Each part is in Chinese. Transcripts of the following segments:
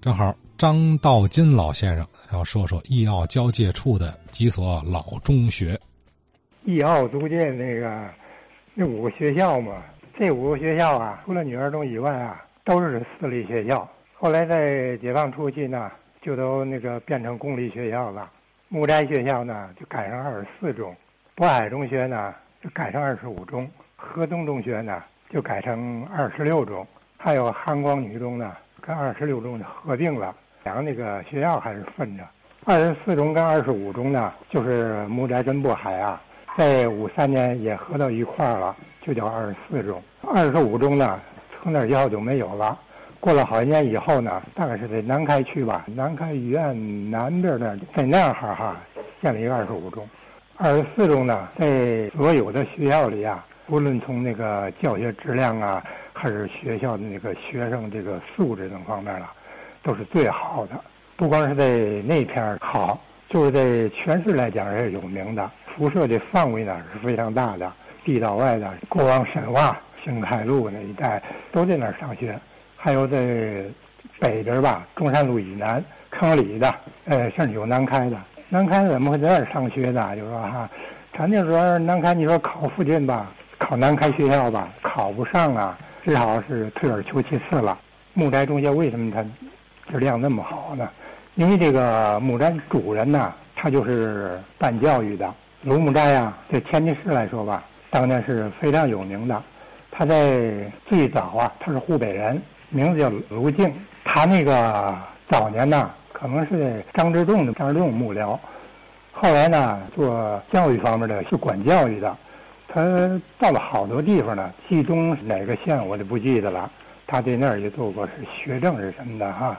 正好张道金老先生要说说义奥交界处的几所老中学。义奥租界那个那五个学校嘛，这五个学校啊，除了女儿中以外啊，都是私立学校。后来在解放初期呢，就都那个变成公立学校了。木斋学校呢，就改成二十四中；渤海中学呢，就改成二十五中；河东中学呢，就改成二十六中；还有汉光女中呢。跟二十六中就合并了，两个那个学校还是分着。二十四中跟二十五中呢，就是木宅跟渤海啊，在五三年也合到一块儿了，就叫二十四中。二十五中呢，从那以后就没有了。过了好几年以后呢，大概是在南开区吧，南开医院南边那，在那儿哈建了一个二十五中。二十四中呢，在所有的学校里啊，无论从那个教学质量啊。还是学校的那个学生这个素质等方面了，都是最好的。不光是在那片好，就是在全市来讲也是有名的。辐射的范围呢是非常大的，地道外的过往沈化、兴开路那一带都在那儿上学。还有在北边吧，中山路以南坑里的，呃，甚至有南开的。南开怎么会在那儿上学呢？就说哈，咱就说南开，你说考附近吧，考南开学校吧，考不上啊。至少是退而求其次了。木斋中学为什么它质量那么好呢？因为这个木斋主人呢，他就是办教育的。卢木斋啊，在天津市来说吧，当年是非常有名的。他在最早啊，他是湖北人，名字叫卢静。他那个早年呢，可能是张之洞的张之洞幕僚，后来呢，做教育方面的，是管教育的。他到了好多地方呢，冀中哪个县我就不记得了。他在那儿也做过是学政是什么的哈，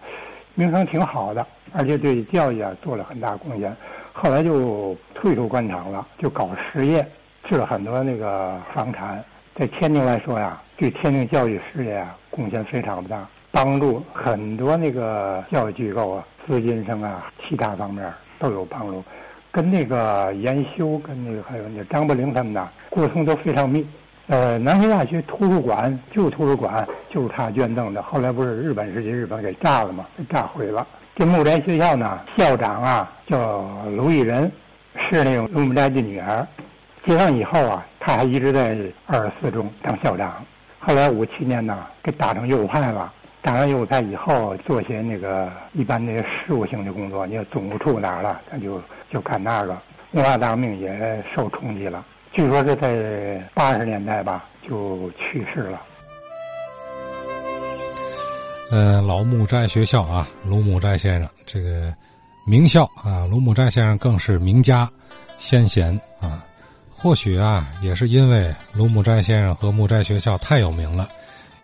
名声挺好的，而且对教育啊做了很大贡献。后来就退出官场了，就搞实业，置了很多那个房产。在天津来说呀，对天津教育事业啊贡献非常大，帮助很多那个教育机构啊，资金上啊，其他方面都有帮助。跟那个研修，跟那个还有那张伯苓他们呐，沟通都非常密。呃，南开大学图书馆旧图书馆就是他捐赠的，后来不是日本时期日本给炸了吗？给炸毁了。这木斋学校呢，校长啊叫卢义仁，是那个卢木斋的女儿。解放以后啊，他还一直在二十四中当校长。后来五七年呢，给打成右派了。当完右派以后，做些那个一般那些事务性的工作。你看总务处哪儿了，他就就干那个。文化大革命也受冲击了，据说是在八十年代吧就去世了。呃，老木斋学校啊，卢木斋先生这个名校啊，卢木斋先生更是名家先贤啊。或许啊，也是因为卢木斋先生和木斋学校太有名了。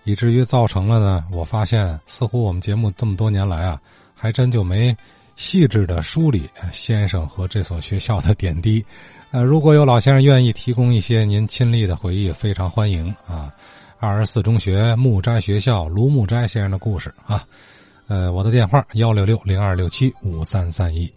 以至于造成了呢，我发现似乎我们节目这么多年来啊，还真就没细致的梳理先生和这所学校的点滴。呃，如果有老先生愿意提供一些您亲历的回忆，非常欢迎啊。二十四中学木斋学校卢木斋先生的故事啊，呃，我的电话幺六六零二六七五三三一。